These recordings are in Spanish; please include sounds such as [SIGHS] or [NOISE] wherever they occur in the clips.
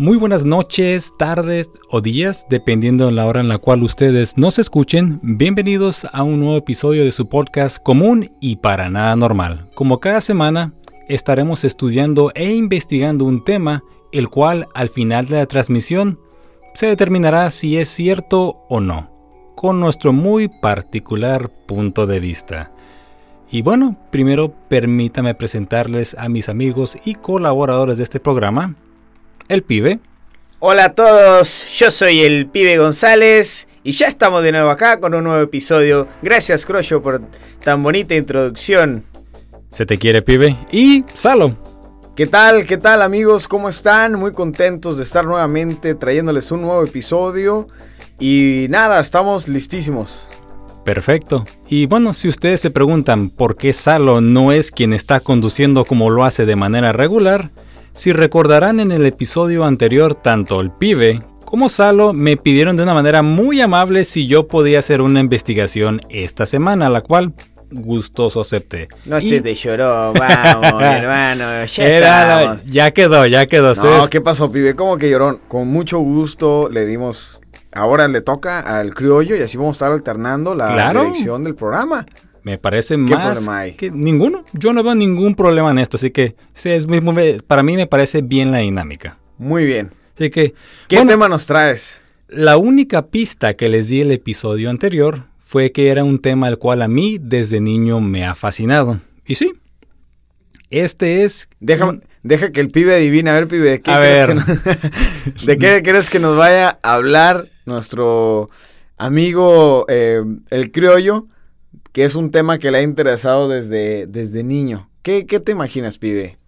Muy buenas noches, tardes o días, dependiendo de la hora en la cual ustedes nos escuchen. Bienvenidos a un nuevo episodio de su podcast común y para nada normal. Como cada semana, estaremos estudiando e investigando un tema, el cual al final de la transmisión se determinará si es cierto o no, con nuestro muy particular punto de vista. Y bueno, primero permítame presentarles a mis amigos y colaboradores de este programa el pibe. Hola a todos, yo soy el pibe González y ya estamos de nuevo acá con un nuevo episodio. Gracias Croyo por tan bonita introducción. Se te quiere pibe y Salo. ¿Qué tal? ¿Qué tal amigos? ¿Cómo están? Muy contentos de estar nuevamente trayéndoles un nuevo episodio. Y nada, estamos listísimos. Perfecto. Y bueno, si ustedes se preguntan por qué Salo no es quien está conduciendo como lo hace de manera regular, si recordarán en el episodio anterior, tanto el pibe como Salo me pidieron de una manera muy amable si yo podía hacer una investigación esta semana, la cual gustoso acepté. No estés de lloró, [LAUGHS] vamos, hermano, ya Era, ya quedó, ya quedó. No, ¿qué pasó, pibe? ¿Cómo que lloró? Con mucho gusto le dimos... Ahora le toca al criollo y así vamos a estar alternando la dirección del programa. Me parece más que ninguno. Yo no veo ningún problema en esto, así que es para mí me parece bien la dinámica. Muy bien. Así que ¿qué tema nos traes? La única pista que les di el episodio anterior fue que era un tema al cual a mí desde niño me ha fascinado. Y sí. Este es Deja, deja que el pibe adivine, a ver pibe, ¿de qué, crees, Que [LAUGHS] ¿de qué crees que nos vaya a hablar nuestro amigo eh, el criollo? Que es un tema que le ha interesado desde, desde niño. ¿Qué, te imaginas, pibe?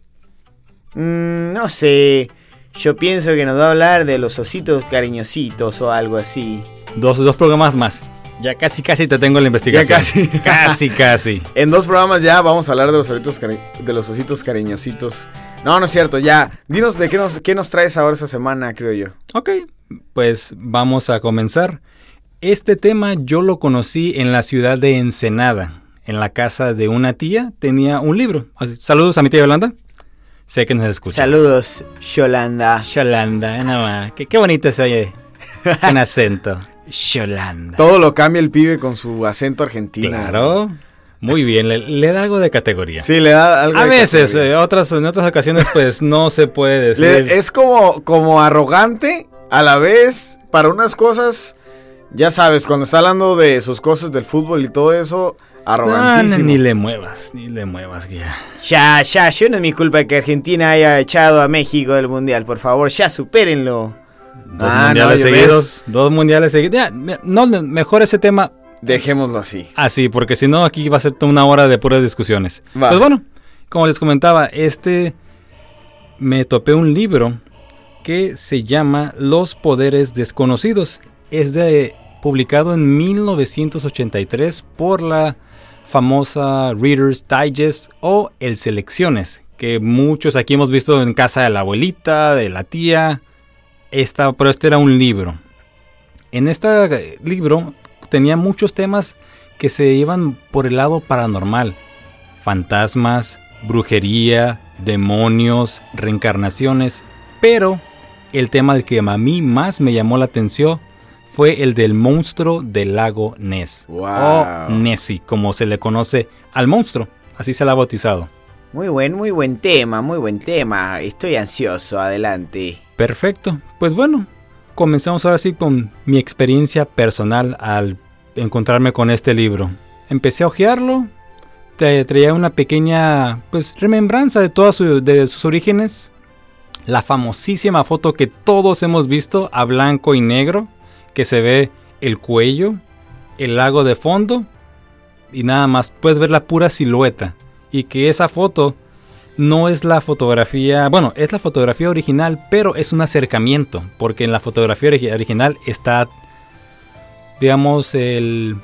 Mm, no sé. Yo pienso que nos va a hablar de los ositos cariñositos o algo así. Dos, dos programas más. Ya casi, casi te tengo la investigación. Ya casi. [LAUGHS] casi, casi. En dos programas ya vamos a hablar de los, ositos de los ositos cariñositos. No, no es cierto, ya. Dinos de qué nos, qué nos traes ahora esta semana, creo yo. Ok, pues vamos a comenzar. Este tema yo lo conocí en la ciudad de Ensenada. En la casa de una tía tenía un libro. Saludos a mi tía Yolanda. Sé que nos escucha. Saludos, Yolanda. Yolanda, nada más. Qué, qué bonito se oye. en [LAUGHS] acento. Yolanda. Todo lo cambia el pibe con su acento argentino. Claro. Muy bien, le, da algo de categoría. Sí, le da algo A veces, eh, otras, en otras ocasiones, pues no se puede decir. es como, como arrogante, a la vez, para unas cosas ya sabes, cuando está hablando de sus cosas del fútbol y todo eso, arrogantísimo. ni le muevas, ni le muevas, ya. Ya, ya, yo no es mi culpa que Argentina haya echado a México del Mundial, por favor, ya supérenlo. Dos ah, mundiales seguidos, dos mundiales seguidos. no, mejor ese tema. Dejémoslo así. Así, porque si no, aquí va a ser una hora de puras discusiones. Pues bueno, como les comentaba, este me topé un libro que se llama Los Poderes Desconocidos. Es de publicado en 1983 por la famosa Reader's Digest o el Selecciones, que muchos aquí hemos visto en casa de la abuelita, de la tía, esta, pero este era un libro. En este libro tenía muchos temas que se iban por el lado paranormal, fantasmas, brujería, demonios, reencarnaciones, pero el tema del que a mí más me llamó la atención fue el del monstruo del lago Ness. O Nessie, como se le conoce al monstruo. Así se la ha bautizado. Muy buen, muy buen tema, muy buen tema. Estoy ansioso, adelante. Perfecto. Pues bueno, comenzamos ahora sí con mi experiencia personal al encontrarme con este libro. Empecé a hojearlo, te traía una pequeña pues remembranza de todos de sus orígenes. La famosísima foto que todos hemos visto a blanco y negro que se ve el cuello, el lago de fondo y nada más. Puedes ver la pura silueta. Y que esa foto no es la fotografía, bueno, es la fotografía original, pero es un acercamiento, porque en la fotografía original está, digamos, el...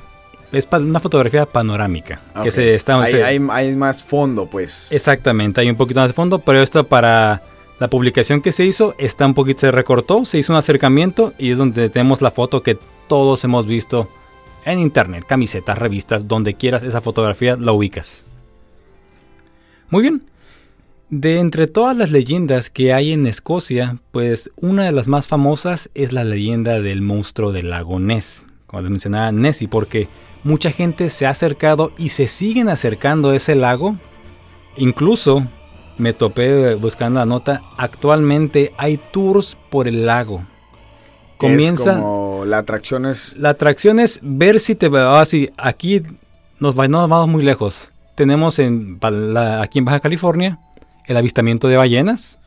Es una fotografía panorámica. Que se está, hay, hay, más fondo, pues. Exactamente, hay un poquito más de fondo, pero esto para la publicación que se hizo está un poquito, se recortó, se hizo un acercamiento y es donde tenemos la foto que todos hemos visto en internet, camisetas, revistas, donde quieras esa fotografía la ubicas. Muy bien. De entre todas las leyendas que hay en Escocia, pues una de las más famosas es la leyenda del monstruo del lago Ness, como les mencionaba Nessie, porque mucha gente se ha acercado y se siguen acercando a ese lago. Incluso me topé buscando la nota, actualmente hay tours por el lago. Comienza como la atracción es la atracción es ver si te va así aquí nos, vamos muy lejos. Tenemos en aquí en Baja California el avistamiento de ballenas.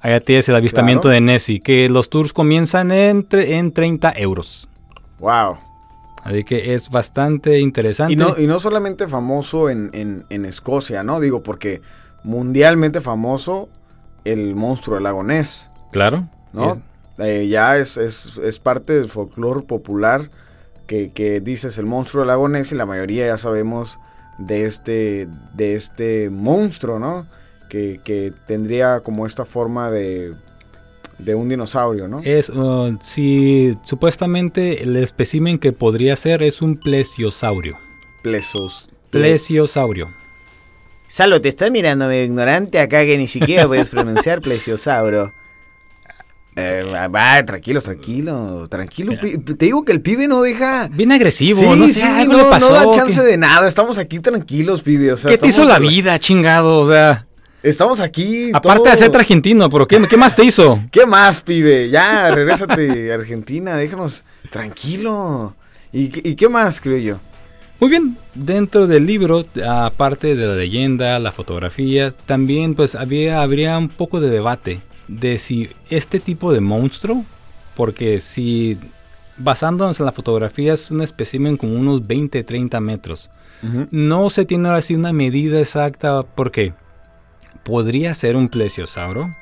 Allá tienes el avistamiento de Nessie, que los tours comienzan entre, en 30 euros. Wow. Así que es bastante interesante. Y no, y no solamente famoso en, Escocia, ¿no? Digo, porque mundialmente famoso el monstruo del lago Ness. Claro. ¿No? Eh, ya es, parte del folclore popular que, que, dices el monstruo del lago Ness y la mayoría ya sabemos de este, de este monstruo, ¿no? que, tendría como esta forma de, de un dinosaurio, ¿no? Es, uh, si supuestamente el espécimen que podría ser es un plesiosaurio. Plesos. Plesiosaurio. Salo, te está mirando medio ignorante acá que ni siquiera [LAUGHS] puedes pronunciar plesiosauro. Eh, va, tranquilos, tranquilo, tranquilo. Te digo que el pibe no deja. Bien agresivo, no sé, algo le pasó. No da chance de nada, estamos aquí tranquilos, pibe. O sea, ¿Qué te hizo la vida, chingado? O sea. Estamos aquí. Aparte de ser argentino, pero ¿qué, ¿qué, más te hizo? [LAUGHS] ¿Qué más, pibe? Ya, regrésate, [LAUGHS] Argentina, déjanos tranquilo. ¿Y, ¿Y qué más, creo yo? Muy bien, dentro del libro, aparte de la leyenda, la fotografía, también pues había, habría un poco de debate de si este tipo de monstruo, porque si basándonos en la fotografía es un espécimen como unos 20-30 metros, no se tiene ahora sí una medida exacta, ¿por qué? podría ser un plesiosauro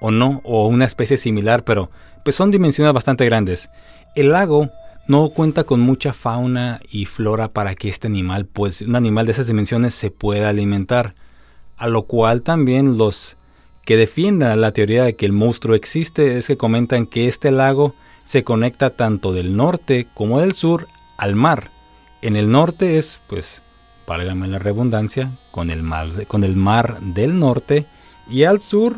o no, o una especie similar, pero pues son dimensiones bastante grandes. El lago no cuenta con mucha fauna y flora para que este animal, pues un animal de esas dimensiones se pueda alimentar, a lo cual también los que defiendan la teoría de que el monstruo existe es que comentan que este lago se conecta tanto del norte como del sur al mar. En el norte es pues válgame la redundancia, con el, mar, con el mar del norte y al sur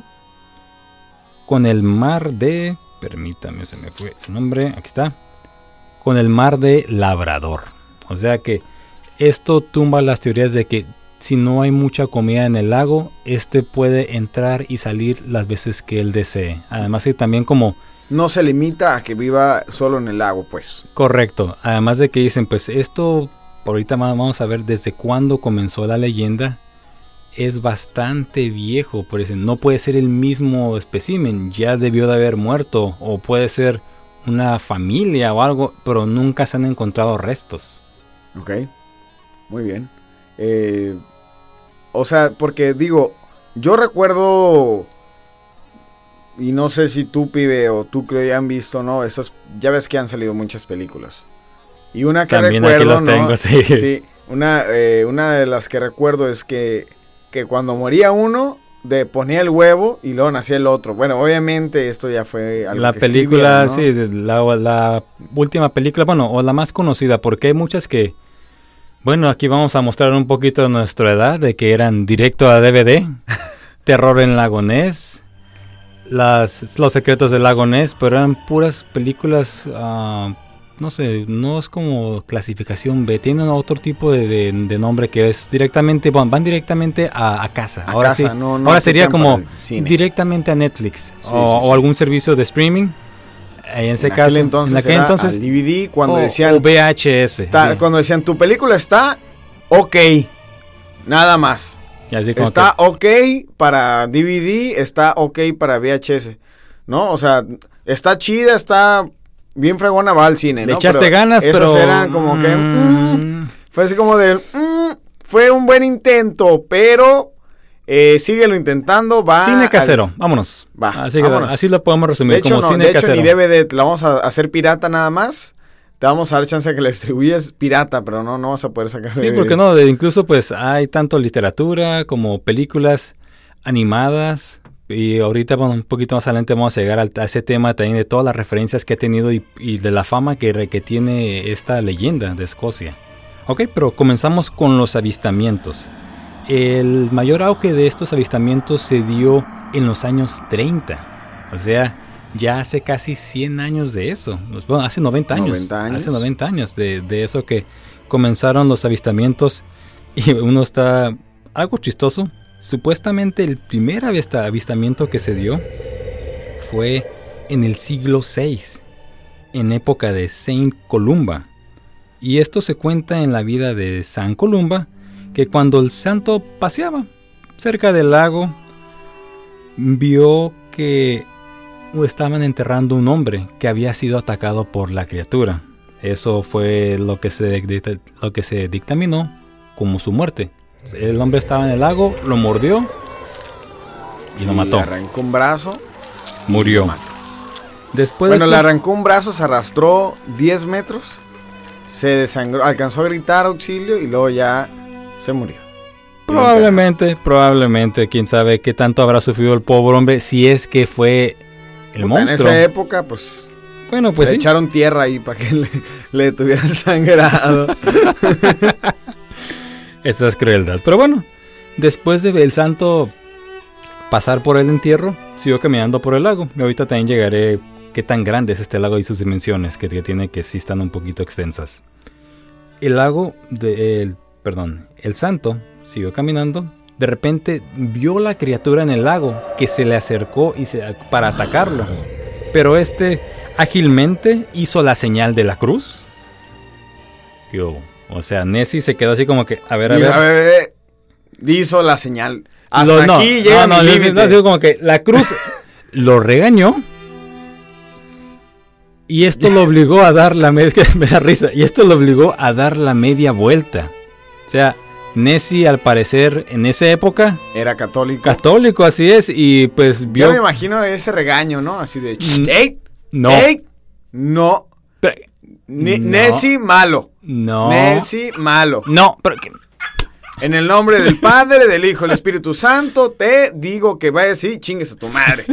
con el mar de, permítame, se me fue el nombre, aquí está, con el mar de Labrador. O sea que esto tumba las teorías de que si no hay mucha comida en el lago, este puede entrar y salir las veces que él desee. Además que también como... No se limita a que viva solo en el lago, pues. Correcto. Además de que dicen, pues esto ahorita vamos a ver desde cuándo comenzó la leyenda. Es bastante viejo, por eso no puede ser el mismo espécimen, ya debió de haber muerto, o puede ser una familia o algo, pero nunca se han encontrado restos. Ok, muy bien. Eh, o sea, porque digo, yo recuerdo, y no sé si tú, pibe, o tú que ya han visto, ¿no? Esas, ya ves que han salido muchas películas. Y una que También recuerdo, aquí los tengo, sí. sí una, eh, una de las que recuerdo es que, que cuando moría uno, de ponía el huevo y luego nacía el otro. Bueno, obviamente esto ya fue algo La película, sí, la, la, última película, bueno, o la más conocida, porque hay muchas que, bueno, aquí vamos a mostrar un poquito de nuestra edad, de que eran directo a DVD, [LAUGHS] Terror en Lagonés, las, Los Secretos del Lagonés, pero eran puras películas uh, no sé, no es como clasificación B, tienen otro tipo de, nombre que es directamente, van directamente a, casa. ahora sí, ahora sería como directamente a Netflix o, algún servicio de streaming. En ese caso, entonces, en aquel entonces DVD cuando decían VHS. Cuando decían tu película está ok, nada más. está ok para DVD, está ok para VHS, ¿no? O sea, está chida, está bien fregona va al cine, ¿no? Le echaste ganas, pero... eran como que... Mm. Mm, fue así como de... Mm, fue un buen intento, pero... Eh, síguelo intentando, va... Cine casero, vámonos. Va, así, así lo podemos resumir, hecho, como cine de hecho, casero. ni DVD, la vamos a hacer pirata nada más. Te vamos a dar chance de que la distribuyes pirata, pero no, no vas a poder sacar Sí, porque no, incluso pues hay tanto literatura como películas animadas y ahorita, bueno, un poquito más adelante vamos a llegar a, ese tema también de todas las referencias que ha tenido y, de la fama que, que, tiene esta leyenda de Escocia. Ok, pero comenzamos con los avistamientos. El mayor auge de estos avistamientos se dio en los años 30. O sea, ya hace casi 100 años de eso. Bueno, hace 90 años. Hace 90 años de, de eso que comenzaron los avistamientos. [LAUGHS] Y uno está algo chistoso. Supuestamente el primer avistamiento que se dio fue en el siglo VI, en época de Saint Columba. Y esto se cuenta en la vida de San Columba, que cuando el santo paseaba cerca del lago, vio que estaban enterrando un hombre que había sido atacado por la criatura. Eso fue lo que se, lo que se dictaminó como su muerte. El hombre estaba en el lago, lo mordió y lo mató. Le arrancó un brazo. Murió. Después bueno, le arrancó un brazo, se arrastró 10 metros, se desangró, alcanzó a gritar auxilio y luego ya se murió. Probablemente, probablemente, quién sabe qué tanto habrá sufrido el pobre hombre si es que fue el monstruo. En esa época, pues bueno, pues le echaron tierra ahí para que [LAUGHS] le, le tuvieran sangrado. [LAUGHS] Esa es crueldad. Pero bueno, después de el santo pasar por el entierro, siguió caminando por el lago. Y ahorita también llegaré qué tan grande es este lago y sus dimensiones, que, tiene que sí están un poquito extensas. El lago de perdón, el santo siguió caminando. De repente vio la criatura en el lago que se le acercó y se, para atacarlo. Pero este ágilmente hizo la señal de la cruz. O sea, Nessie se quedó así como que, a ver, a ver. A ver, hizo la señal. Hasta aquí llega no, no, no, como que la cruz [LAUGHS] lo regañó. Y esto lo obligó a dar la media, [LAUGHS] me da risa, y esto lo obligó a dar la media vuelta. O sea, Nessie al parecer en esa época era católico. Católico, así es, y pues vio... Yo me imagino ese regaño, ¿no? Así de... ¡Ey! No. ¡Ey! No. Nessie malo. No. Nessie malo. No, pero... En el nombre del Padre, del Hijo, del Espíritu Santo, te digo que vayas y chingues a tu madre.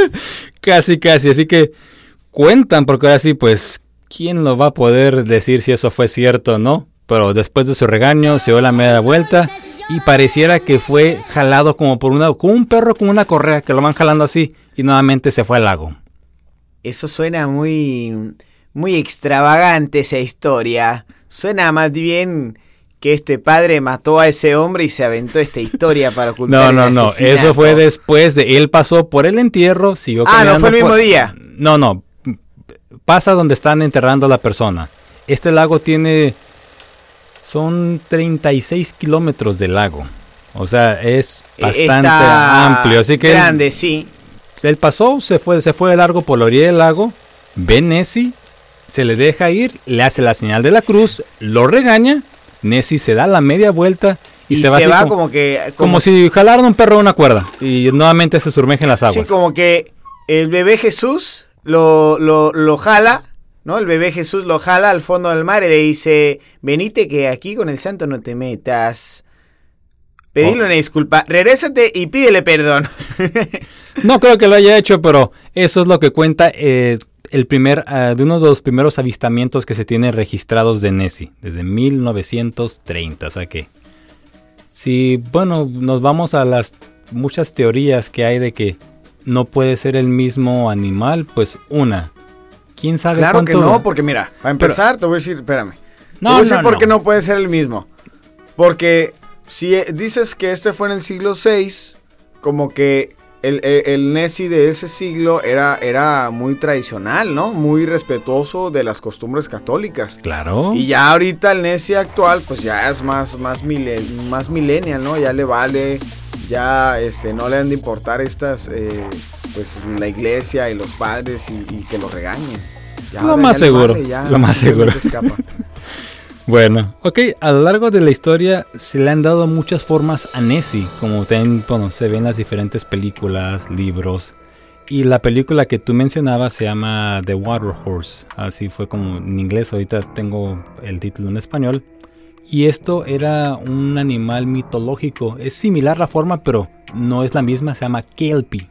[LAUGHS] casi, casi. Así que cuentan, porque ahora sí, pues, ¿quién lo va a poder decir si eso fue cierto o no? Pero después de su regaño, se dio la media vuelta y pareciera que fue jalado como por una, como un perro con una correa, que lo van jalando así y nuevamente se fue al lago. Eso suena muy, muy extravagante esa historia. Suena más bien que este padre mató a ese hombre y se aventó esta historia para ocultar [LAUGHS] No, no, no, eso fue después de él pasó por el entierro, siguió Ah, no fue el mismo día. No, no. Pasa donde están enterrando a la persona. Este lago tiene son 36 kilómetros de lago. O sea, es eh, bastante amplio, así que grande, sí. Él pasó, se fue, se fue de largo por la orilla del lago, ve Nessie, se le deja ir, le hace la señal de la cruz, lo regaña, Nessie se da la media vuelta y, se va, como, que como, si jalaran un perro una cuerda y nuevamente se sumerge en las aguas. Sí, como que el bebé Jesús lo, lo, lo jala, ¿no? El bebé Jesús lo jala al fondo del mar y le dice, venite que aquí con el santo no te metas. Pedile oh. una disculpa, regrésate y pídele perdón. [LAUGHS] no creo que lo haya hecho, pero eso es lo que cuenta eh, el primer, ah, de uno de los primeros avistamientos que se tienen registrados de Nessie, desde 1930. O sea que, si, bueno, nos vamos a las muchas teorías que hay de que no puede ser el mismo animal, pues una, ¿quién sabe Claro que no, porque mira, para empezar te voy a decir, espérame. No, te voy a decir por qué no puede ser el mismo. Porque si eh, dices que este fue en el siglo VI, como que el, el, Nessie de ese siglo era, era muy tradicional, ¿no? Muy respetuoso de las costumbres católicas. Claro. Y ya ahorita el Nessie actual, pues ya es más, más, más millennial, ¿no? Ya le vale, ya este, no le han de importar estas, eh, pues la iglesia y los padres y, que lo regañen. lo, más seguro, lo más seguro. Bueno, ok, a lo largo de la historia se le han dado muchas formas a Nessie, como se ven las diferentes películas, libros. Y la película que tú mencionabas se llama The Water Horse, así fue como en inglés, ahorita tengo el título en español. Y esto era un animal mitológico, es similar la forma, pero no es la misma, se llama Kelpie,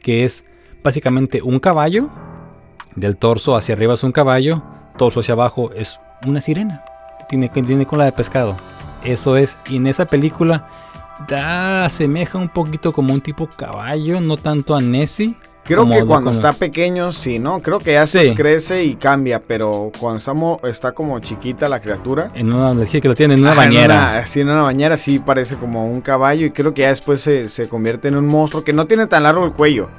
que es básicamente un caballo, del torso hacia arriba es un caballo, torso hacia abajo es una sirena tiene, tiene cola de pescado. Eso es. Y en esa película da, asemeja un poquito como un tipo caballo, no tanto a Nessie. Creo que cuando está pequeño, sí, ¿no? Creo que ya se crece y cambia, pero cuando estamos, está como chiquita la criatura. En una, que lo tiene en una bañera. sí, en una bañera sí parece como un caballo y creo que ya después se, se convierte en un monstruo que no tiene tan largo el cuello.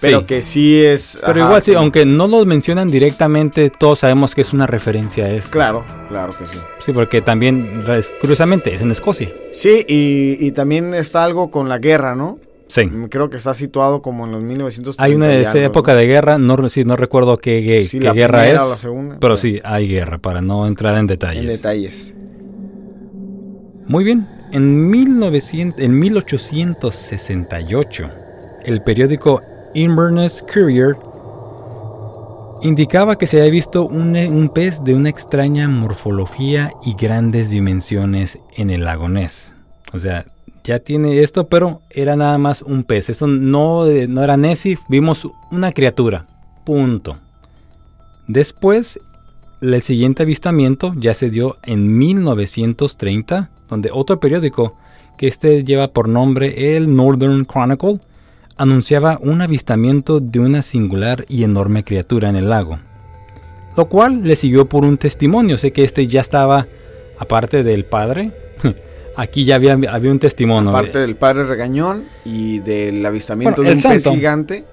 Pero que sí es. Pero igual sí, aunque no lo mencionan directamente, todos sabemos que es una referencia a esto. Claro, claro que sí. Sí, porque también, curiosamente, es en Escocia. Sí, y, y también está algo con la guerra, ¿no? Sí. Mm, creo que está situado como en los 1930. Hay una de esa época de guerra, no, sí, no recuerdo qué, qué guerra es. La segunda, pero, sí, hay guerra, para no entrar en detalles. En detalles. Muy bien. En, 1900, en 1868, el periódico Inverness Courier indicaba que se había visto un, un, pez de una extraña morfología y grandes dimensiones en el lago Ness. O sea, ya tiene esto, pero era nada más un pez. Eso no, no era Nessie, vimos una criatura. Punto. Después, el siguiente avistamiento ya se dio en 1930, donde otro periódico, que este lleva por nombre el Northern Chronicle, anunciaba un avistamiento de una singular y enorme criatura en el lago. Lo cual le siguió por un testimonio, sé que este ya estaba, aparte del padre, [LAUGHS] Aquí ya había, había un testimonio. Parte del padre regañón y del avistamiento de un pez gigante,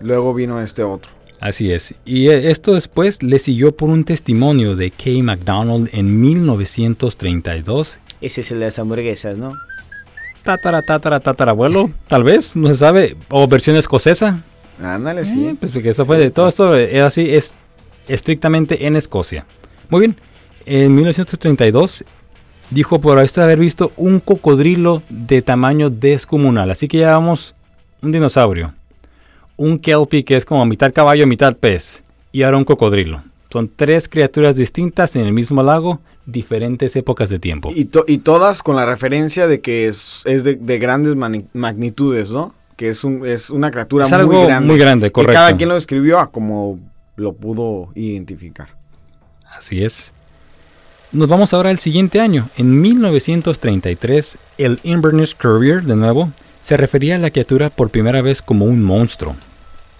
luego vino este otro. Así es. Y eh, esto después le siguió por un testimonio de Kay McDonald en 1932. Ese es el de las hamburguesas, ¿no? Tatara, tatara, tatarabuelo, tal vez, no se sabe. O versión escocesa. Ándale, sí. Eh, pues que eso fue de todo esto, es así, es estrictamente en Escocia. Muy bien. En 1932 dijo por esto haber visto un cocodrilo de tamaño descomunal. Así que ya vamos un dinosaurio, un kelpie que es como mitad caballo, mitad pez, y ahora un cocodrilo. Son tres criaturas distintas en el mismo lago, diferentes épocas de tiempo. Y, y todas con la referencia de que es, de, grandes magnitudes, ¿no? Que es, un, es una criatura muy grande. Muy grande, correcto. Y cada quien lo escribió a como lo pudo identificar. Así es. Nos vamos ahora al siguiente año. En 1933, el Inverness Courier, de nuevo, se refería a la criatura por primera vez como un monstruo,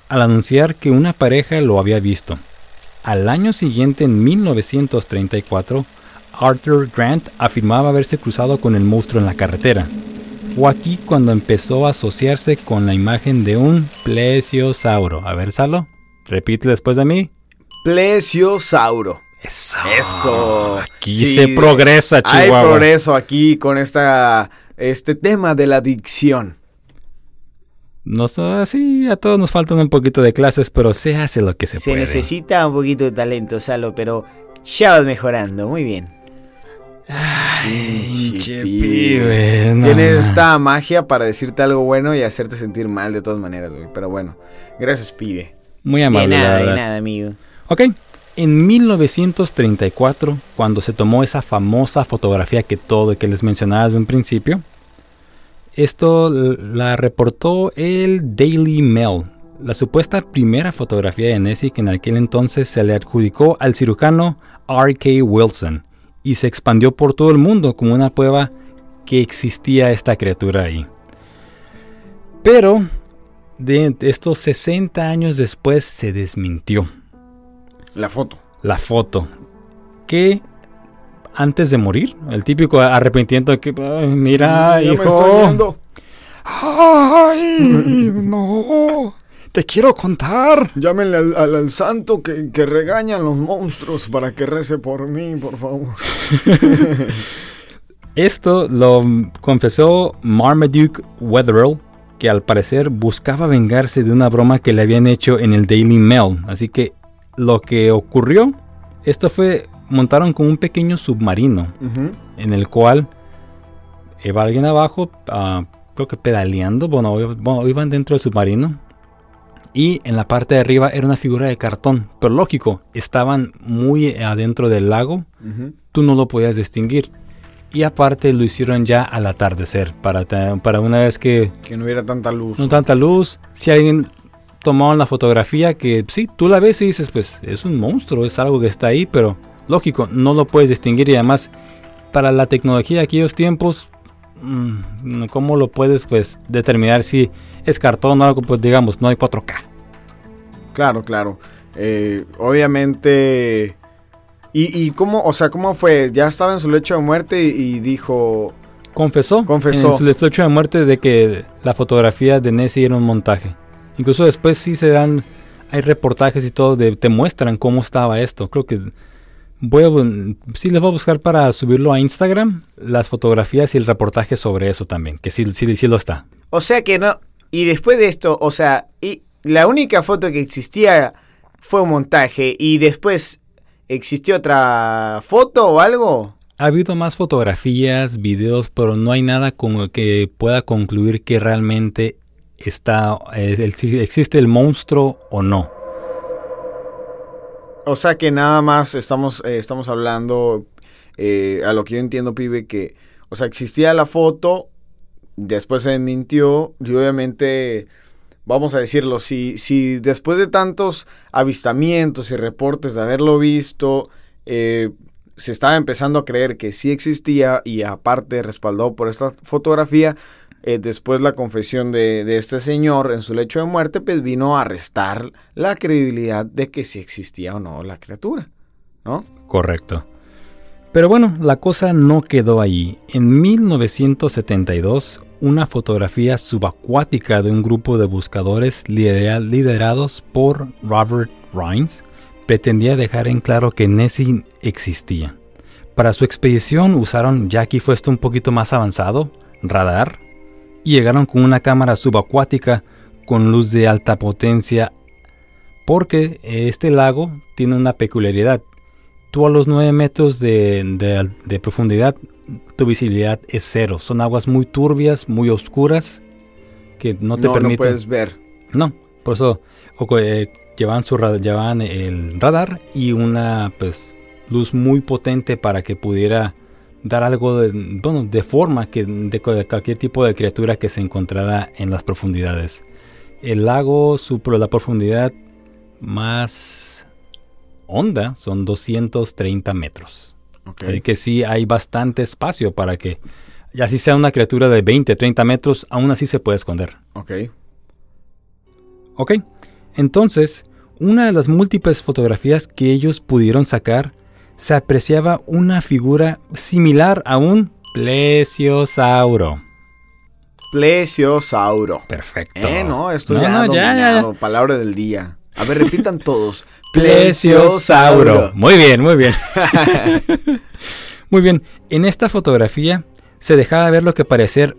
al anunciar que una pareja lo había visto. Al año siguiente, en 1934, Arthur Grant afirmaba haberse cruzado con el monstruo en la carretera. O aquí cuando empezó a asociarse con la imagen de un plesiosauro. A ver, Salo, repite después de mí. Plesiosauro. Eso. Aquí se progresa, Chihuahua. Hay progreso aquí con esta, este tema de la dicción. No así, a todos nos faltan un poquito de clases, pero se hace lo que se, puede. Se necesita un poquito de talento, Salo, pero ya vas mejorando, muy bien. Ay, pibe, Tienes esta magia para decirte algo bueno y hacerte sentir mal de todas maneras, Pero bueno, gracias, pibe. Muy amable. De nada, de nada, amigo. Ok, en 1934, cuando se tomó esa famosa fotografía que todo que les mencionaba desde un principio, esto la reportó el Daily Mail, la supuesta primera fotografía de Nessie que en aquel entonces se le adjudicó al cirujano R.K. Wilson y se expandió por todo el mundo como una prueba que existía esta criatura ahí. Pero de estos 60 años después se desmintió. La foto. La foto. Que antes de morir, el típico arrepentimiento que, mira, hijo. Ay, no. Te quiero contar. Llámenle al, santo que, que regañan los monstruos para que rece por mí, por favor. [LAUGHS] Esto lo confesó Marmaduke Wetherell, que al parecer buscaba vengarse de una broma que le habían hecho en el Daily Mail. Así que lo que ocurrió, esto fue, montaron como un pequeño submarino en el cual iba alguien abajo, ah, creo que pedaleando, bueno, iban dentro del submarino. Y en la parte de arriba era una figura de cartón, pero lógico, estaban muy adentro del lago, tú no lo podías distinguir. Y aparte lo hicieron ya al atardecer, para, para una vez que... Que no hubiera tanta luz. No tanta luz. Si alguien tomaron la fotografía que sí, tú la ves y dices, pues es un monstruo, es algo que está ahí, pero lógico, no lo puedes distinguir y además para la tecnología de aquellos tiempos mm, ¿cómo lo puedes pues determinar si es cartón o algo? Pues digamos, no hay 4K. Claro, claro. Eh, obviamente... ¿Y, cómo, o sea, cómo fue? ¿Ya estaba en su lecho de muerte y, dijo... Confesó. Confesó. En su lecho de muerte de que la fotografía de Nessie era un montaje. Incluso después sí se dan... Hay reportajes y todo, de, te muestran cómo estaba esto. Creo que voy a, sí les voy a buscar para subirlo a Instagram, las fotografías y el reportaje sobre eso también, que sí, sí, sí lo está. O sea que no, y después de esto, o sea, y la única foto que existía fue un montaje y después existió otra foto o algo. Ha habido más fotografías, videos, pero no hay nada como que pueda concluir que realmente está existe el monstruo o no. O sea que nada más estamos, eh, estamos hablando, eh, a lo que yo entiendo, pibe, que, o sea, existía la foto, después se mintió, y obviamente, vamos a decirlo, si, si después de tantos avistamientos y reportes de haberlo visto, eh, se estaba empezando a creer que sí existía y aparte respaldado por esta fotografía, eh, después la confesión de, este señor en su lecho de muerte, pues vino a restar la credibilidad de que si existía o no la criatura, ¿no? Correcto. Pero bueno, la cosa no quedó ahí. En 1972, una fotografía subacuática de un grupo de buscadores liderados por Robert Rhines pretendía dejar en claro que Nessie existía. Para su expedición usaron, ya aquí fue esto un poquito más avanzado, radar, y llegaron con una cámara subacuática con luz de alta potencia porque este lago tiene una peculiaridad. Tú a los 9 metros de, profundidad, tu visibilidad es cero. Son aguas muy turbias, muy oscuras, que no te permiten... No puedes ver. No, por eso eh, llevan, su, llevan el radar y una pues, luz muy potente para que pudiera dar algo de, bueno, de forma que de, cualquier tipo de criatura que se encontrara en las profundidades. El lago, su, la profundidad más honda son 230 metros. Okay. que sí hay bastante espacio para que, ya si sea una criatura de 20, 30 metros, aún así se puede esconder. Ok. Ok. Entonces, una de las múltiples fotografías que ellos pudieron sacar se apreciaba una figura similar a un plesiosauro. Plesiosauro. Perfecto. Eh, no, esto ya, ya, Palabra del día. A ver, repitan todos. [LAUGHS] plesiosauro. Muy bien, muy bien. [LAUGHS] muy bien. En esta fotografía se dejaba ver lo que parece,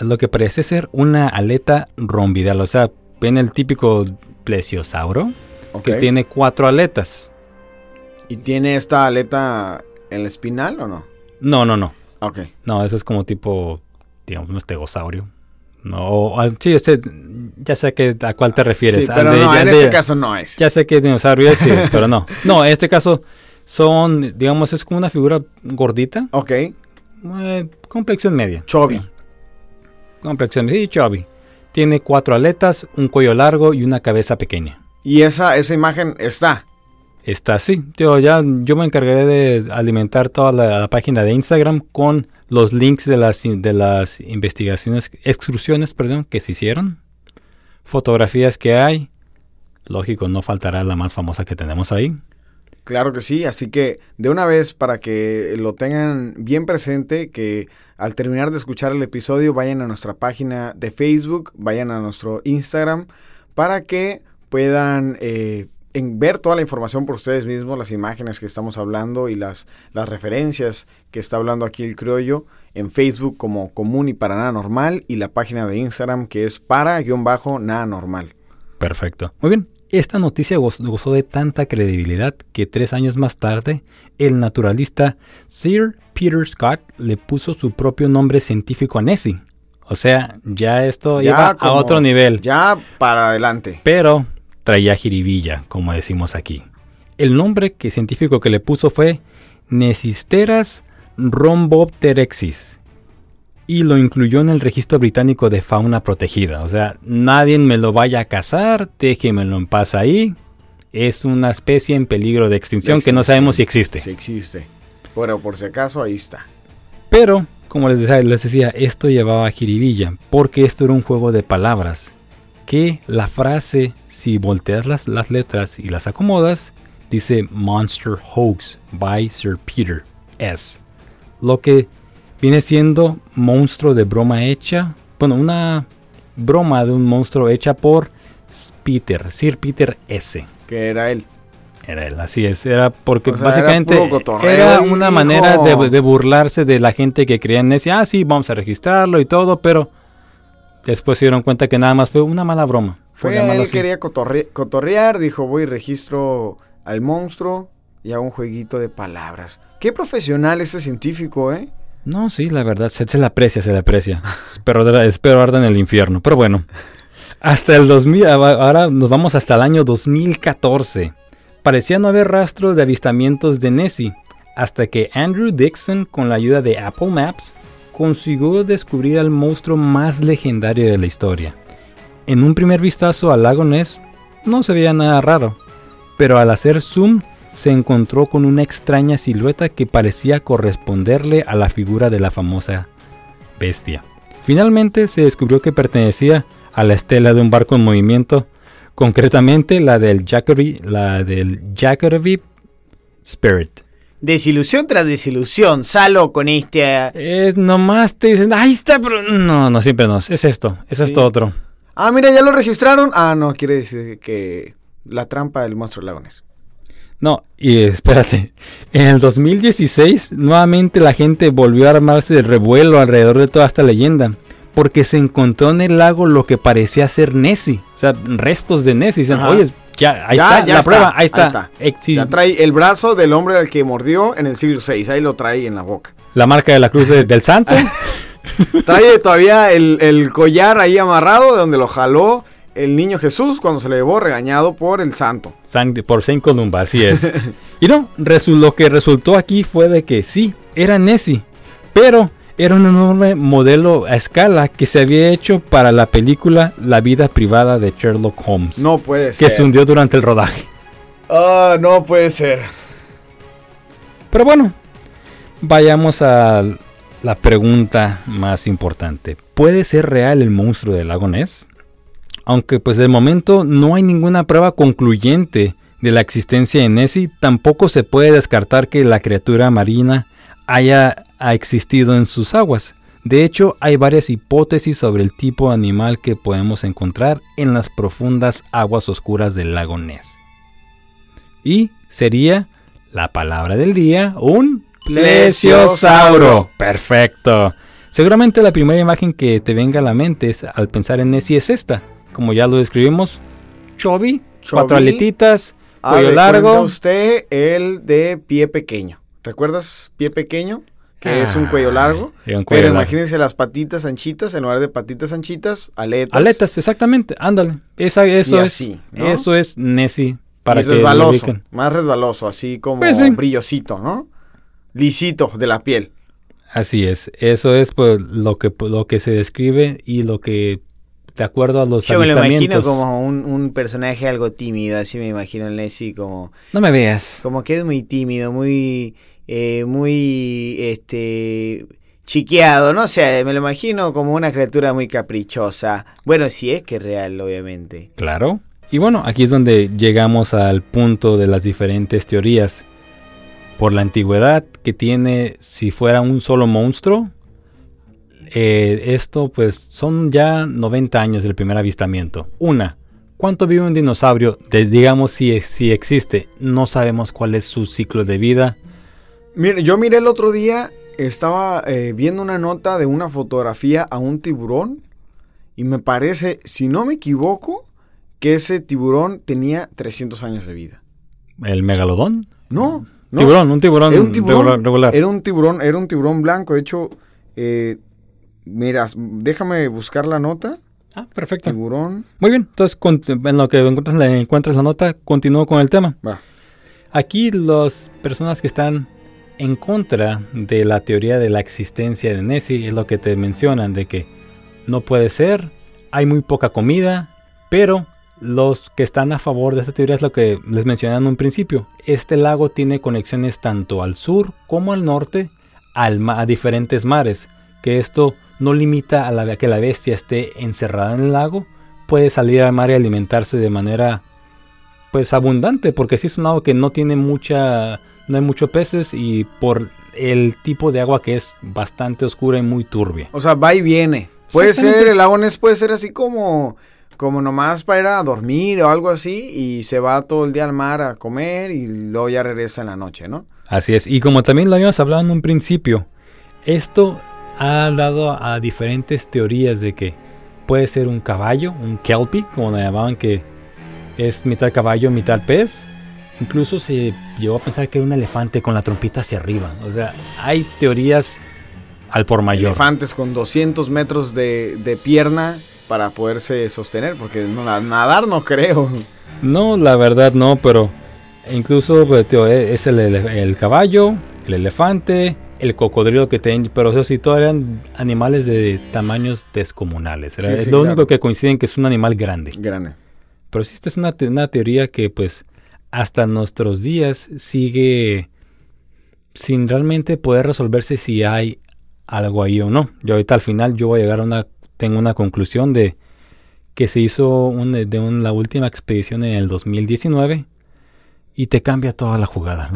lo que parece ser una aleta rombidal. O sea, ven el típico plesiosauro que tiene cuatro aletas. ¿Y tiene esta aleta en la espinal o no? No, no, no. Ok. No, eso es como tipo, digamos, un estegosaurio. No, sí, ya sé que, a cuál te refieres. Sí, pero no, en este caso no es. Ya sé que dinosaurio es, sí, [LAUGHS] pero no. No, en este caso son, digamos, es como una figura gordita. Ok. Eh, complexión media. Chubby. Complexión, sí, chubby. Tiene cuatro aletas, un cuello largo y una cabeza pequeña. ¿Y esa, esa imagen está? Está así. Yo ya yo me encargaré de alimentar toda la, página de Instagram con los links de las de las investigaciones excursiones, perdón, que se hicieron, fotografías que hay. Lógico, no faltará la más famosa que tenemos ahí. Claro que sí, así que de una vez para que lo tengan bien presente, que al terminar de escuchar el episodio vayan a nuestra página de Facebook, vayan a nuestro Instagram, para que puedan eh, en ver toda la información por ustedes mismos, las imágenes que estamos hablando y las, las referencias que está hablando aquí el criollo en Facebook como común y para nada normal y la página de Instagram que es para-nada normal. Perfecto. Muy bien. Esta noticia gozó de tanta credibilidad que tres años más tarde el naturalista Sir Peter Scott le puso su propio nombre científico a Nessie. O sea, ya esto iba a otro nivel. Ya para adelante. Pero traía jiribilla, como decimos aquí. El nombre que científico que le puso fue Nesisteras rhombopterexis y lo incluyó en el registro británico de fauna protegida. O sea, nadie me lo vaya a cazar, déjemelo en paz ahí. Es una especie en peligro de extinción, que no sabemos si existe. Si existe. Bueno, por si acaso, ahí está. Pero como les decía, les decía, esto llevaba a jiribilla, porque esto era un juego de palabras. Que la frase, si volteas las, las letras y las acomodas, dice Monster Hoax by Sir Peter S. Lo que viene siendo monstruo de broma hecha, bueno, una broma de un monstruo hecha por Peter, Sir Peter S. Que era él. Era él, así es. Era porque básicamente era, una manera de, burlarse de la gente que creía en ese. Ah, sí, vamos a registrarlo y todo, pero después se dieron cuenta que nada más fue una mala broma. Fue él quería cotorrear, dijo voy registro al monstruo y hago un jueguito de palabras. Qué profesional este científico, ¿eh? No, sí, la verdad, se, se le aprecia, se le aprecia. [LAUGHS] espero, espero arda en el infierno. Pero bueno, hasta el 2000, ahora nos vamos hasta el año 2014 parecía no haber rastro de avistamientos de Nessie, hasta que Andrew Dixon, con la ayuda de Apple Maps, consiguió descubrir al monstruo más legendario de la historia. En un primer vistazo al lago Ness no se veía nada raro, pero al hacer zoom se encontró con una extraña silueta que parecía corresponderle a la figura de la famosa bestia. Finalmente se descubrió que pertenecía a la estela de un barco en movimiento concretamente la del Jacobi, la del Spirit. Desilusión tras desilusión, Salo con este... Es nomás te dicen, ahí está, pero no, no, siempre no, es esto, es esto otro. Ah, mira, ya lo registraron. Ah, no, quiere decir que la trampa del monstruo lagones. No, y espérate, en el 2016 nuevamente la gente volvió a armarse de revuelo alrededor de toda esta leyenda porque se encontró en el lago lo que parecía ser Nessie, o sea, restos de Nessie. Dicen, oye, ya, ahí está la prueba, ahí está. Ya trae el brazo del hombre al que mordió en el siglo VI, ahí lo trae en la boca. La marca de la cruz del santo. [LAUGHS] trae todavía el, collar ahí amarrado de donde lo jaló el niño Jesús cuando se le llevó regañado por el santo. por Saint Columba, así es. [LAUGHS] y no, lo que resultó aquí fue de que sí, era Nessie, pero era un enorme modelo a escala que se había hecho para la película La vida privada de Sherlock Holmes. No puede ser. Que se hundió durante el rodaje. Ah, no puede ser. Pero bueno, vayamos a la pregunta más importante. ¿Puede ser real el monstruo del lago Ness? Aunque pues de momento no hay ninguna prueba concluyente de la existencia de Nessie, tampoco se puede descartar que la criatura marina haya existido en sus aguas. De hecho, hay varias hipótesis sobre el tipo de animal que podemos encontrar en las profundas aguas oscuras del lago Ness. Y sería la palabra del día, un plesiosauro. Perfecto. Seguramente la primera imagen que te venga a la mente al pensar en Nessie es esta. Como ya lo describimos, Chovy, cuatro aletitas, ah, cuello largo. usted el de pie pequeño. ¿Recuerdas pie pequeño? Que es un cuello ah, largo. pero imagínense las patitas anchitas, en lugar de patitas anchitas, aletas. Aletas, exactamente, ándale. Esa, eso es. Eso es Nessie. Para que resbaloso, más resbaloso, así como pues brillosito, ¿no? Lisito de la piel. Así es, eso es pues, lo, que, lo que se describe y lo que de acuerdo a los Yo me lo imagino como un, personaje algo tímido, así me imagino el Nessie como... No me veas. Como que es muy tímido, muy eh, muy este chiqueado, no sé, me lo imagino como una criatura muy caprichosa. Bueno, si es que es real, obviamente. Claro. Y bueno, aquí es donde llegamos al punto de las diferentes teorías. Por la antigüedad que tiene, si fuera un solo monstruo, eh, esto pues son ya 90 años del primer avistamiento. Una, ¿cuánto vive un dinosaurio? digamos si, si existe, no sabemos cuál es su ciclo de vida Mire, yo miré el otro día, estaba eh, viendo una nota de una fotografía a un tiburón y me parece, si no me equivoco, que ese tiburón tenía 300 años de vida. ¿El megalodón? No. Tiburón, un tiburón, era un tiburón regular. Era un tiburón, era un tiburón blanco. De hecho, eh, mira, déjame buscar la nota. Ah, perfecto. Tiburón. Muy bien, entonces en lo que encuentras, encuentras la nota, continúo con el tema. Va. Aquí las personas que están en contra de la teoría de la existencia de Nessie es lo que te mencionan de que no puede ser, hay muy poca comida, pero los que están a favor de esta teoría es lo que les mencioné en un principio. Este lago tiene conexiones tanto al sur como al norte a diferentes mares. que esto no limita a, la, que la bestia esté encerrada en el lago, puede salir al mar y alimentarse de manera pues abundante, porque si es un lago que no tiene mucha, no hay muchos peces y por el tipo de agua que es bastante oscura y muy turbia. O sea, va y viene. Puede ser, el lago Ness puede ser así como, como nomás para ir a dormir o algo así y se va todo el día al mar a comer y luego ya regresa en la noche, ¿no? Así es, y como también lo habíamos hablado en un principio, esto ha dado a diferentes teorías de que puede ser un caballo, un kelpie, como lo llamaban, que es mitad caballo, mitad pez. Incluso se llegó a pensar que era un elefante con la trompita hacia arriba. O sea, hay teorías al por mayor. Elefantes con 200 metros de, pierna para poderse sostener, porque nadar no creo. No, la verdad no, pero incluso pues, es el, el, caballo, el elefante, el cocodrilo que tienen, pero eso sí, todos eran animales de tamaños descomunales. es lo único que coinciden que es un animal grande. Grande. Pero sí, esta es una, una teoría que pues hasta nuestros días sigue sin realmente poder resolverse si hay algo ahí o no. Yo ahorita al final yo voy a llegar a una, tengo una conclusión de que se hizo de la última expedición en el 2019 y te cambia toda la jugada.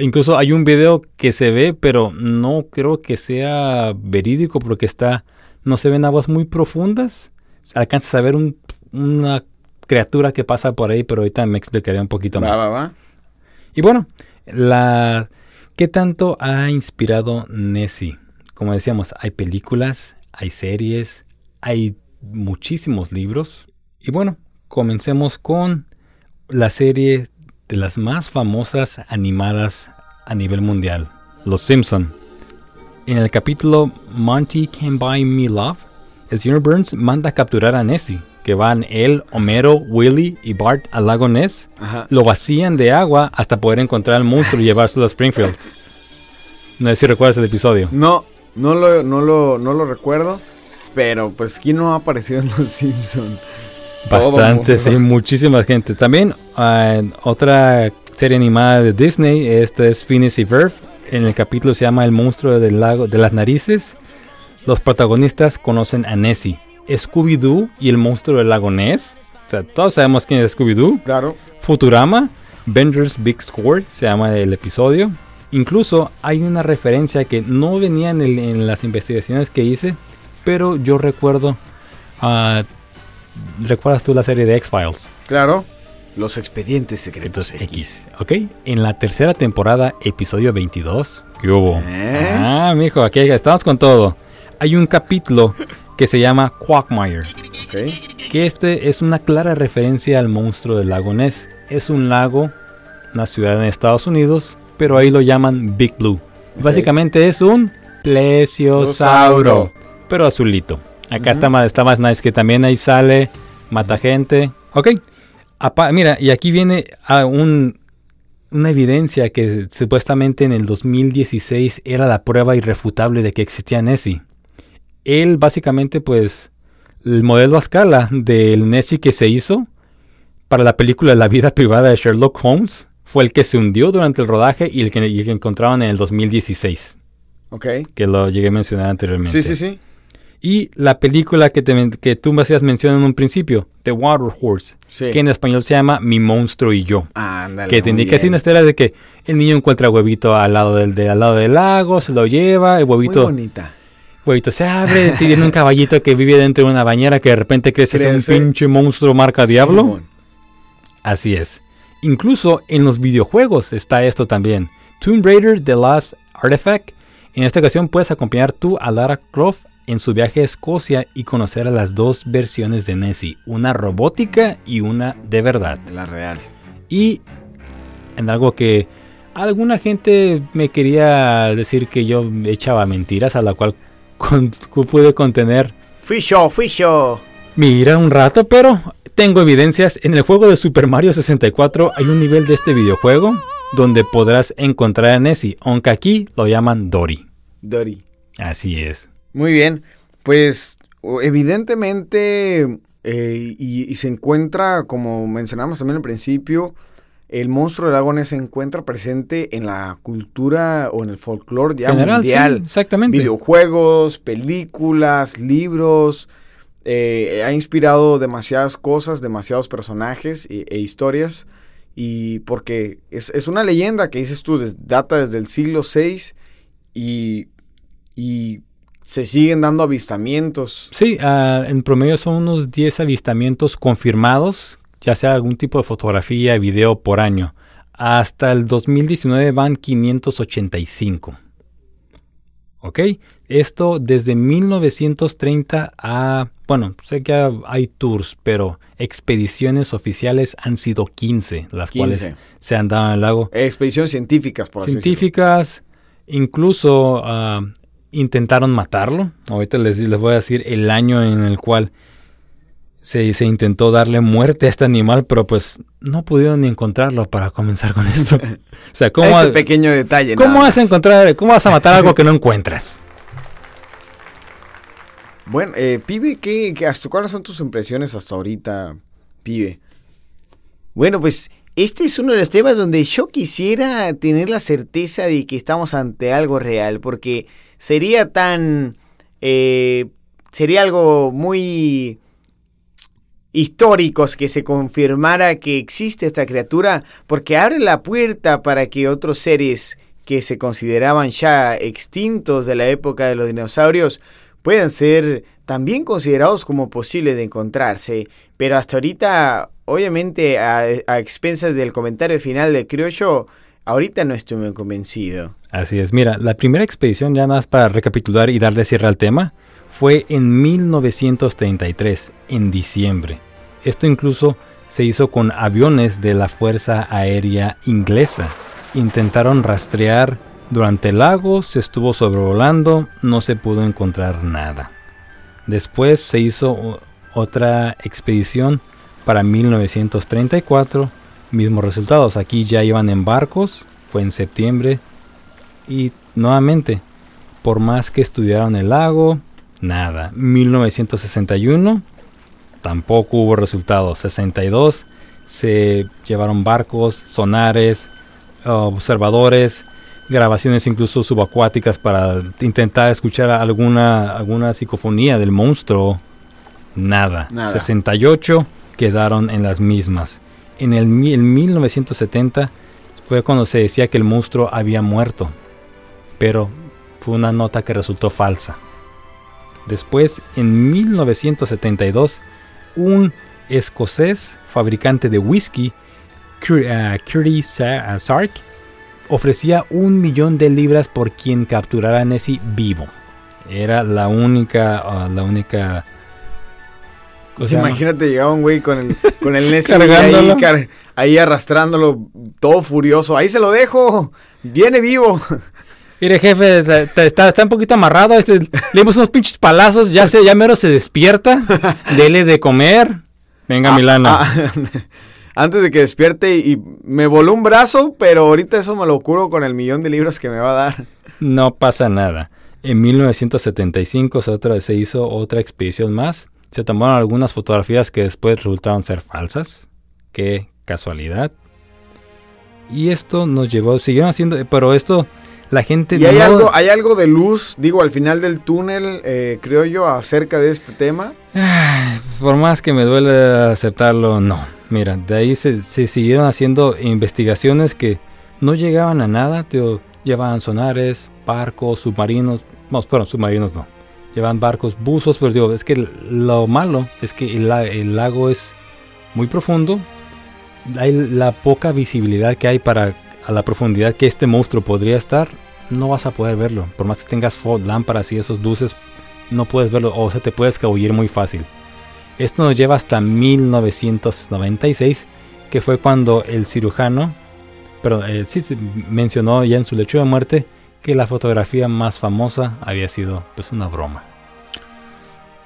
Incluso hay un video que se ve, pero no creo que sea verídico porque está, no se ven aguas muy profundas. Alcanzas a ver una criatura que pasa por ahí, pero ahorita me explicaré un poquito más. Va, va, Y bueno, la ¿qué tanto ha inspirado Nessie? Como decíamos, hay películas, hay series, hay muchísimos libros. Y bueno, comencemos con la serie de las más famosas animadas a nivel mundial, Los Simpson. En el capítulo Monty Can Buy Me Love, el señor Burns manda a capturar a Nessie que van él, Homero, Willy y Bart al lago Ness, lo vacían de agua hasta poder encontrar al monstruo y llevárselo a Springfield. No sé si recuerdas el episodio. No, no lo, no lo, no lo recuerdo, pero pues ¿quién no ha aparecido en Los Simpsons? Bastante, sí, muchísima gente. También ah, otra serie animada de Disney, esta es Phineas y Ferb. En el capítulo se llama El monstruo del lago de las narices. Los protagonistas conocen a Nessie, Scooby-Doo y el monstruo del lago Ness. O sea, todos sabemos quién es Scooby-Doo. Claro. Futurama, Bender's Big Score, se llama el episodio. Incluso hay una referencia que no venía en, las investigaciones que hice, pero yo recuerdo. Uh, ¿Recuerdas tú la serie de X-Files? Claro. Los expedientes secretos X. Ok. En la tercera temporada, episodio 22. ¿Qué hubo? ¿Eh? Ah, mijo, aquí estamos con todo. Hay un capítulo que se llama Quagmire. Que este es una clara referencia al monstruo del lago Ness. Es un lago, una ciudad en Estados Unidos, pero ahí lo llaman Big Blue. Básicamente es un plesiosauro, pero azulito. Acá está, más, está más nice que también ahí sale, mata gente. Ok, mira, y aquí viene a un, una evidencia que supuestamente en el 2016 era la prueba irrefutable de que existía Nessie él básicamente pues el modelo a escala del Nessie que se hizo para la película La vida privada de Sherlock Holmes fue el que se hundió durante el rodaje y el que, encontraron en el 2016. Ok. Que lo llegué a mencionar anteriormente. Sí, sí, sí. Y la película que, te, que tú me hacías mención en un principio, The Water Horse, que en español se llama Mi monstruo y yo. Ándale, que te indica así una historia de que el niño encuentra huevito al lado del, al lado del lago, se lo lleva, el huevito... Muy bonita Huevito se abre, tiene un caballito que vive dentro de una bañera que de repente crece, en un pinche monstruo marca diablo. Así es. Incluso en los videojuegos está esto también. Tomb Raider The Last Artifact. En esta ocasión puedes acompañar tú a Lara Croft en su viaje a Escocia y conocer a las dos versiones de Nessie, una robótica y una de verdad. La real. Y en algo que alguna gente me quería decir que yo echaba mentiras, a la cual pude contener. Fui yo, fui yo. Mira un rato, pero tengo evidencias. En el juego de Super Mario 64 hay un nivel de este videojuego donde podrás encontrar a Nessie, aunque aquí lo llaman Dory. Dory. Así es. Muy bien, pues evidentemente, eh, y, se encuentra, como mencionamos también al principio, el monstruo del lago se encuentra presente en la cultura o en el folclore ya mundial. exactamente. Videojuegos, películas, libros. Eh, ha inspirado demasiadas cosas, demasiados personajes e, e historias. Y porque es, es, una leyenda que dices tú, data desde el siglo VI y, y se siguen dando avistamientos. Sí, uh, en promedio son unos 10 avistamientos confirmados, ya sea algún tipo de fotografía, video por año. Hasta el 2019 van 585. ¿Ok? Esto desde 1930 a... Bueno, sé que hay tours, pero expediciones oficiales han sido 15, las cuales se han dado en el lago. Expediciones científicas, por Científicas, incluso uh, intentaron matarlo. Ahorita les, les voy a decir el año en el cual se, se, intentó darle muerte a este animal, pero pues no pudieron ni encontrarlo para comenzar con esto. [LAUGHS] o sea, ¿cómo Ese pequeño detalle. ¿Cómo vas a encontrar, cómo vas a matar algo que no encuentras? [LAUGHS] Bueno, eh, pibe, ¿qué, qué, hasta, ¿cuáles son tus impresiones hasta ahorita, pibe? Bueno, pues este es uno de los temas donde yo quisiera tener la certeza de que estamos ante algo real, porque sería tan... Eh, sería algo muy históricos que se confirmara que existe esta criatura, porque abre la puerta para que otros seres que se consideraban ya extintos de la época de los dinosaurios puedan ser también considerados como posibles de encontrarse. Pero hasta ahorita, obviamente, a, expensas del comentario final de Criollo, ahorita no estoy muy convencido. Así es, mira, la primera expedición, ya nada más para recapitular y darle cierre al tema, fue en 1933, en diciembre. Esto incluso se hizo con aviones de la Fuerza Aérea Inglesa. Intentaron rastrear durante el lago, se estuvo sobrevolando, no se pudo encontrar nada. Después se hizo otra expedición para 1934, mismos resultados. Aquí ya iban en barcos, fue en septiembre y nuevamente, por más que estudiaron el lago, Nada. 1961 tampoco hubo resultados. 62 se llevaron barcos, sonares, observadores, grabaciones incluso subacuáticas para intentar escuchar alguna, alguna psicofonía del monstruo. Nada. 68 quedaron en las mismas. En el 1970 fue cuando se decía que el monstruo había muerto. Pero fue una nota que resultó falsa. Después, en 1972, un escocés fabricante de whisky, Curtis uh, Sark, ofrecía un millón de libras por quien capturara a Nessie vivo. Era la única, uh, la única. Imagínate, llegaba un güey con el, [LAUGHS] con el Nessie ahí, ahí arrastrándolo, todo furioso. Ahí se lo dejo, viene vivo. Mire, jefe, está, está, un poquito amarrado. Este, le dimos unos pinches palazos. Ya, se, ya mero se despierta. [LAUGHS] Dele de comer. Venga, ah, Milana. Ah, [LAUGHS] antes de que despierte y me voló un brazo, pero ahorita eso me lo curo con el millón de libros que me va a dar. No pasa nada. En 1975 se, otra, se hizo otra expedición más. Se tomaron algunas fotografías que después resultaron ser falsas. Qué casualidad. Y esto nos llevó, siguieron haciendo, pero esto la gente... ¿Y hay, algo, hay algo de luz, digo, al final del túnel, eh, creo yo, acerca de este tema? [SIGHS] Por más que me duele aceptarlo, no. Mira, de ahí se, siguieron haciendo investigaciones que no llegaban a nada, te llevaban sonares, barcos, submarinos, no, bueno, submarinos no, llevan barcos, buzos, pero digo, es que lo malo es que el, el lago es muy profundo, hay la poca visibilidad que hay para a la profundidad que este monstruo podría estar, no vas a poder verlo. Por más que tengas lámparas y esos luces, no puedes verlo o se te puede escabullir muy fácil. Esto nos lleva hasta 1996, que fue cuando el cirujano, pero eh, sí mencionó ya en su lecho de muerte que la fotografía más famosa había sido pues una broma.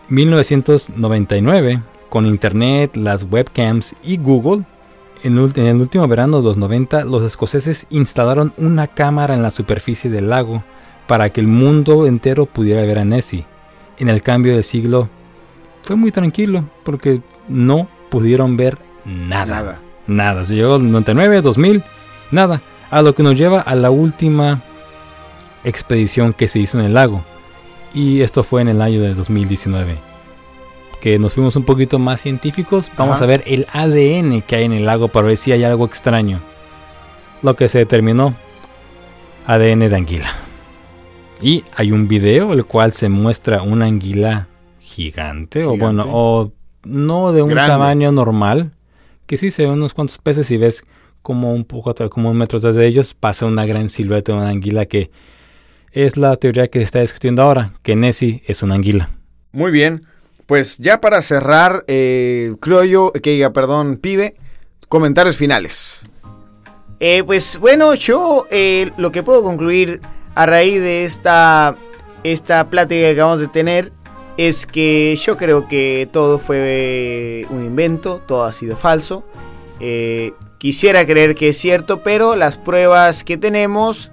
1999, con internet, las webcams y Google, en, el último verano de los 90, los escoceses instalaron una cámara en la superficie del lago para que el mundo entero pudiera ver a Nessie. En el cambio de siglo fue muy tranquilo porque no pudieron ver nada. Nada, se llegó al 99, 2000, nada. A lo que nos lleva a la última expedición que se hizo en el lago. Y esto fue en el año de 2019. Que nos fuimos un poquito más científicos. Vamos a ver el ADN que hay en el lago para ver si hay algo extraño. Lo que se determinó. ADN de anguila. Y hay un video el cual se muestra una anguila gigante, o bueno, o no de un tamaño normal, que sí se ven unos cuantos peces y ves como un poco como un metro de ellos pasa una gran silueta de una anguila que es la teoría que se está discutiendo ahora, que Nessie es una anguila. Muy bien, pues ya para cerrar, eh, creo yo, que diga, perdón, pibe, comentarios finales. Eh, pues bueno, yo eh, lo que puedo concluir a raíz de esta, esta plática que acabamos de tener es que yo creo que todo fue un invento, todo ha sido falso. quisiera creer que es cierto, pero las pruebas que tenemos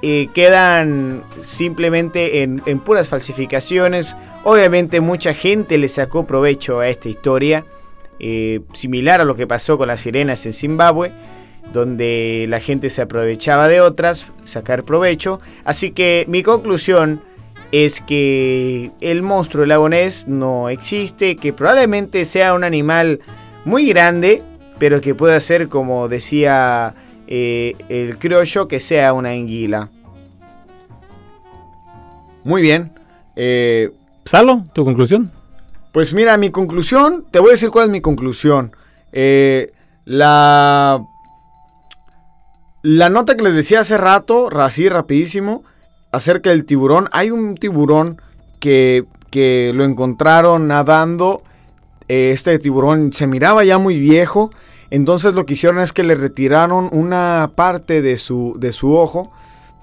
eh, quedan simplemente en, puras falsificaciones. Obviamente mucha gente le sacó provecho a esta historia, eh, similar a lo que pasó con las sirenas en Zimbabue, donde la gente se aprovechaba de otras, sacar provecho. Así que mi conclusión es que el monstruo del no existe, que probablemente sea un animal muy grande, pero que pueda ser como decía eh, el criollo que sea una anguila. Muy bien. Eh, Salo, ¿tu conclusión? Pues mira, mi conclusión, te voy a decir cuál es mi conclusión. Eh, la, la nota que les decía hace rato, así rapidísimo, acerca del tiburón. Hay un tiburón que, que lo encontraron nadando. este tiburón se miraba ya muy viejo. Entonces lo que hicieron es que le retiraron una parte de su, de su ojo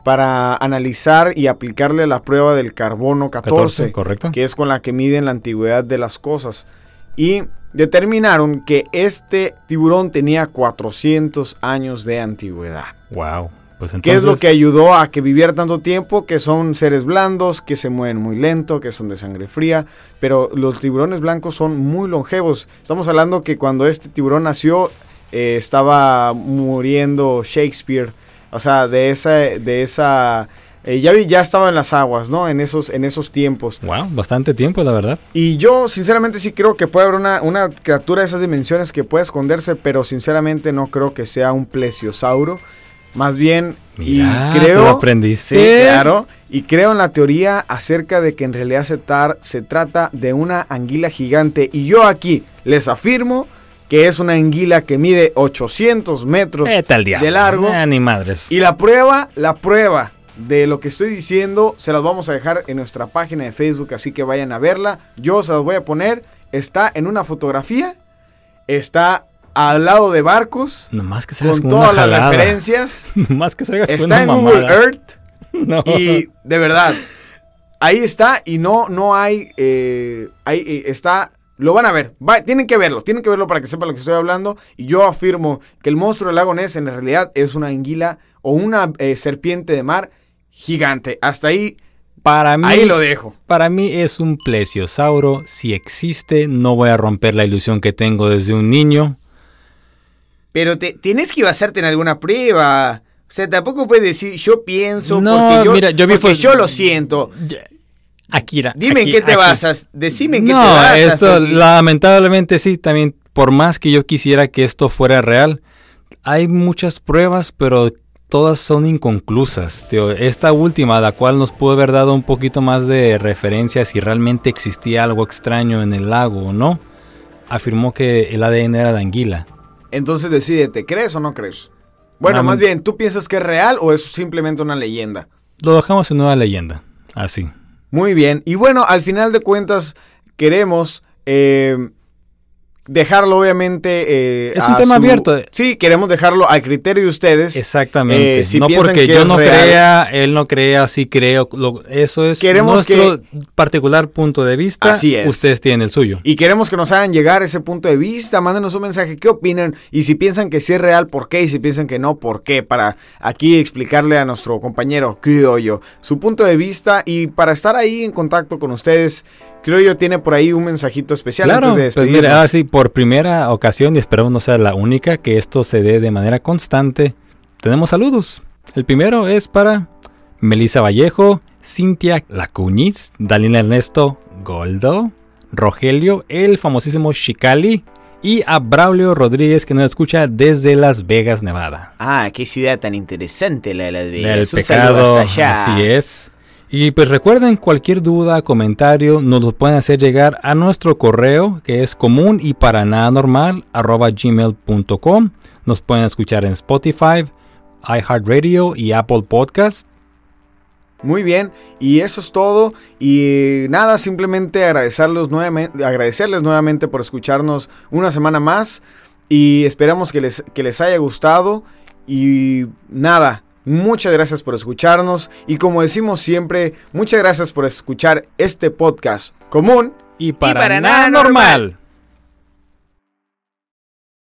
para analizar y aplicarle la prueba del carbono 14, correcto. que es con la que miden la antigüedad de las cosas. Y determinaron que este tiburón tenía 400 años de antigüedad. Wow. Pues ¿Qué es lo que ayudó a que viviera tanto tiempo? Que son seres blandos, que se mueven muy lento, que son de sangre fría, pero los tiburones blancos son muy longevos. Estamos hablando que cuando este tiburón nació eh, estaba muriendo Shakespeare, o sea, de esa, de esa eh, ya, ya estaba en las aguas, ¿no? En esos, en esos tiempos. Wow, bastante tiempo, la verdad. Y yo, sinceramente, sí creo que puede haber una, una criatura de esas dimensiones que puede esconderse, pero sinceramente no creo que sea un plesiosauro. Más bien, y creo. Lo aprendiste. Sí, claro. Y creo en la teoría acerca de que en realidad se, se trata de una anguila gigante. Y yo aquí les afirmo que es una anguila que mide 800 metros de largo. Ah, ni madres. Y la prueba, la prueba de lo que estoy diciendo, se las vamos a dejar en nuestra página de Facebook, así que vayan a verla. Yo se las voy a poner. Está en una fotografía. Está al lado de barcos. Nomás que con, todas las referencias. [LAUGHS] Nomás que salgas Está en Google Earth. [LAUGHS] Y de verdad, ahí está y no, no hay, eh, ahí eh, está, lo van a ver, tienen que verlo, tienen que verlo para que sepan lo que estoy hablando. Y yo afirmo que el monstruo del lago Ness en realidad es una anguila o una eh, serpiente de mar gigante. Hasta ahí para mí, Ahí lo dejo. Para mí es un plesiosauro. Si existe, no voy a romper la ilusión que tengo desde un niño. Pero te, tienes que basarte en alguna prueba. O sea, tampoco puedes decir, yo pienso, porque, yo, mira, yo, yo lo siento. Akira. Dime en qué te basas. Decime en qué te basas. esto lamentablemente sí, también por más que yo quisiera que esto fuera real, hay muchas pruebas, pero todas son inconclusas. Esta última, la cual nos pudo haber dado un poquito más de referencia si realmente existía algo extraño en el lago o no, afirmó que el ADN era de anguila. Entonces decídete, ¿crees o no crees? Bueno, más bien, ¿tú piensas que es real o es simplemente una leyenda? Lo dejamos en una leyenda, así. Muy bien, y bueno, al final de cuentas queremos eh, dejarlo obviamente eh, es un tema abierto. Sí queremos dejarlo al criterio de ustedes. Exactamente. Eh, no porque yo no crea él no crea sí creo eso es nuestro particular punto de vista. Así es. Ustedes tienen el suyo. Y queremos que nos hagan llegar ese punto de vista mándenos un mensaje qué opinan y si piensan que sí es real por qué y si piensan que no por qué para aquí explicarle a nuestro compañero criollo su punto de vista y para estar ahí en contacto con ustedes criollo tiene por ahí un mensajito especial antes de pues despedirnos. Pues mira, ah, por primera ocasión, y esperamos no sea la única, que esto se dé de manera constante, tenemos saludos. El primero es para Melissa Vallejo, Cintia Lacuñiz, Dalina Ernesto Goldo, Rogelio, el famosísimo Chicali, y a Braulio Rodríguez que nos escucha desde Las Vegas, Nevada. Ah, qué ciudad tan interesante la de Las Vegas. El pecado, así es. Y pues recuerden, cualquier duda, comentario, nos lo pueden hacer llegar a nuestro correo que es común y para nada normal arroba gmail.com. Nos pueden escuchar en Spotify, iHeartRadio y Apple Podcast. Muy bien, y eso es todo. Y nada, simplemente agradecerles nuevamente, por escucharnos una semana más. Y esperamos que les, que les haya gustado. Y nada, muchas gracias por escucharnos. Y como decimos siempre, muchas gracias por escuchar este podcast común y para, nada normal.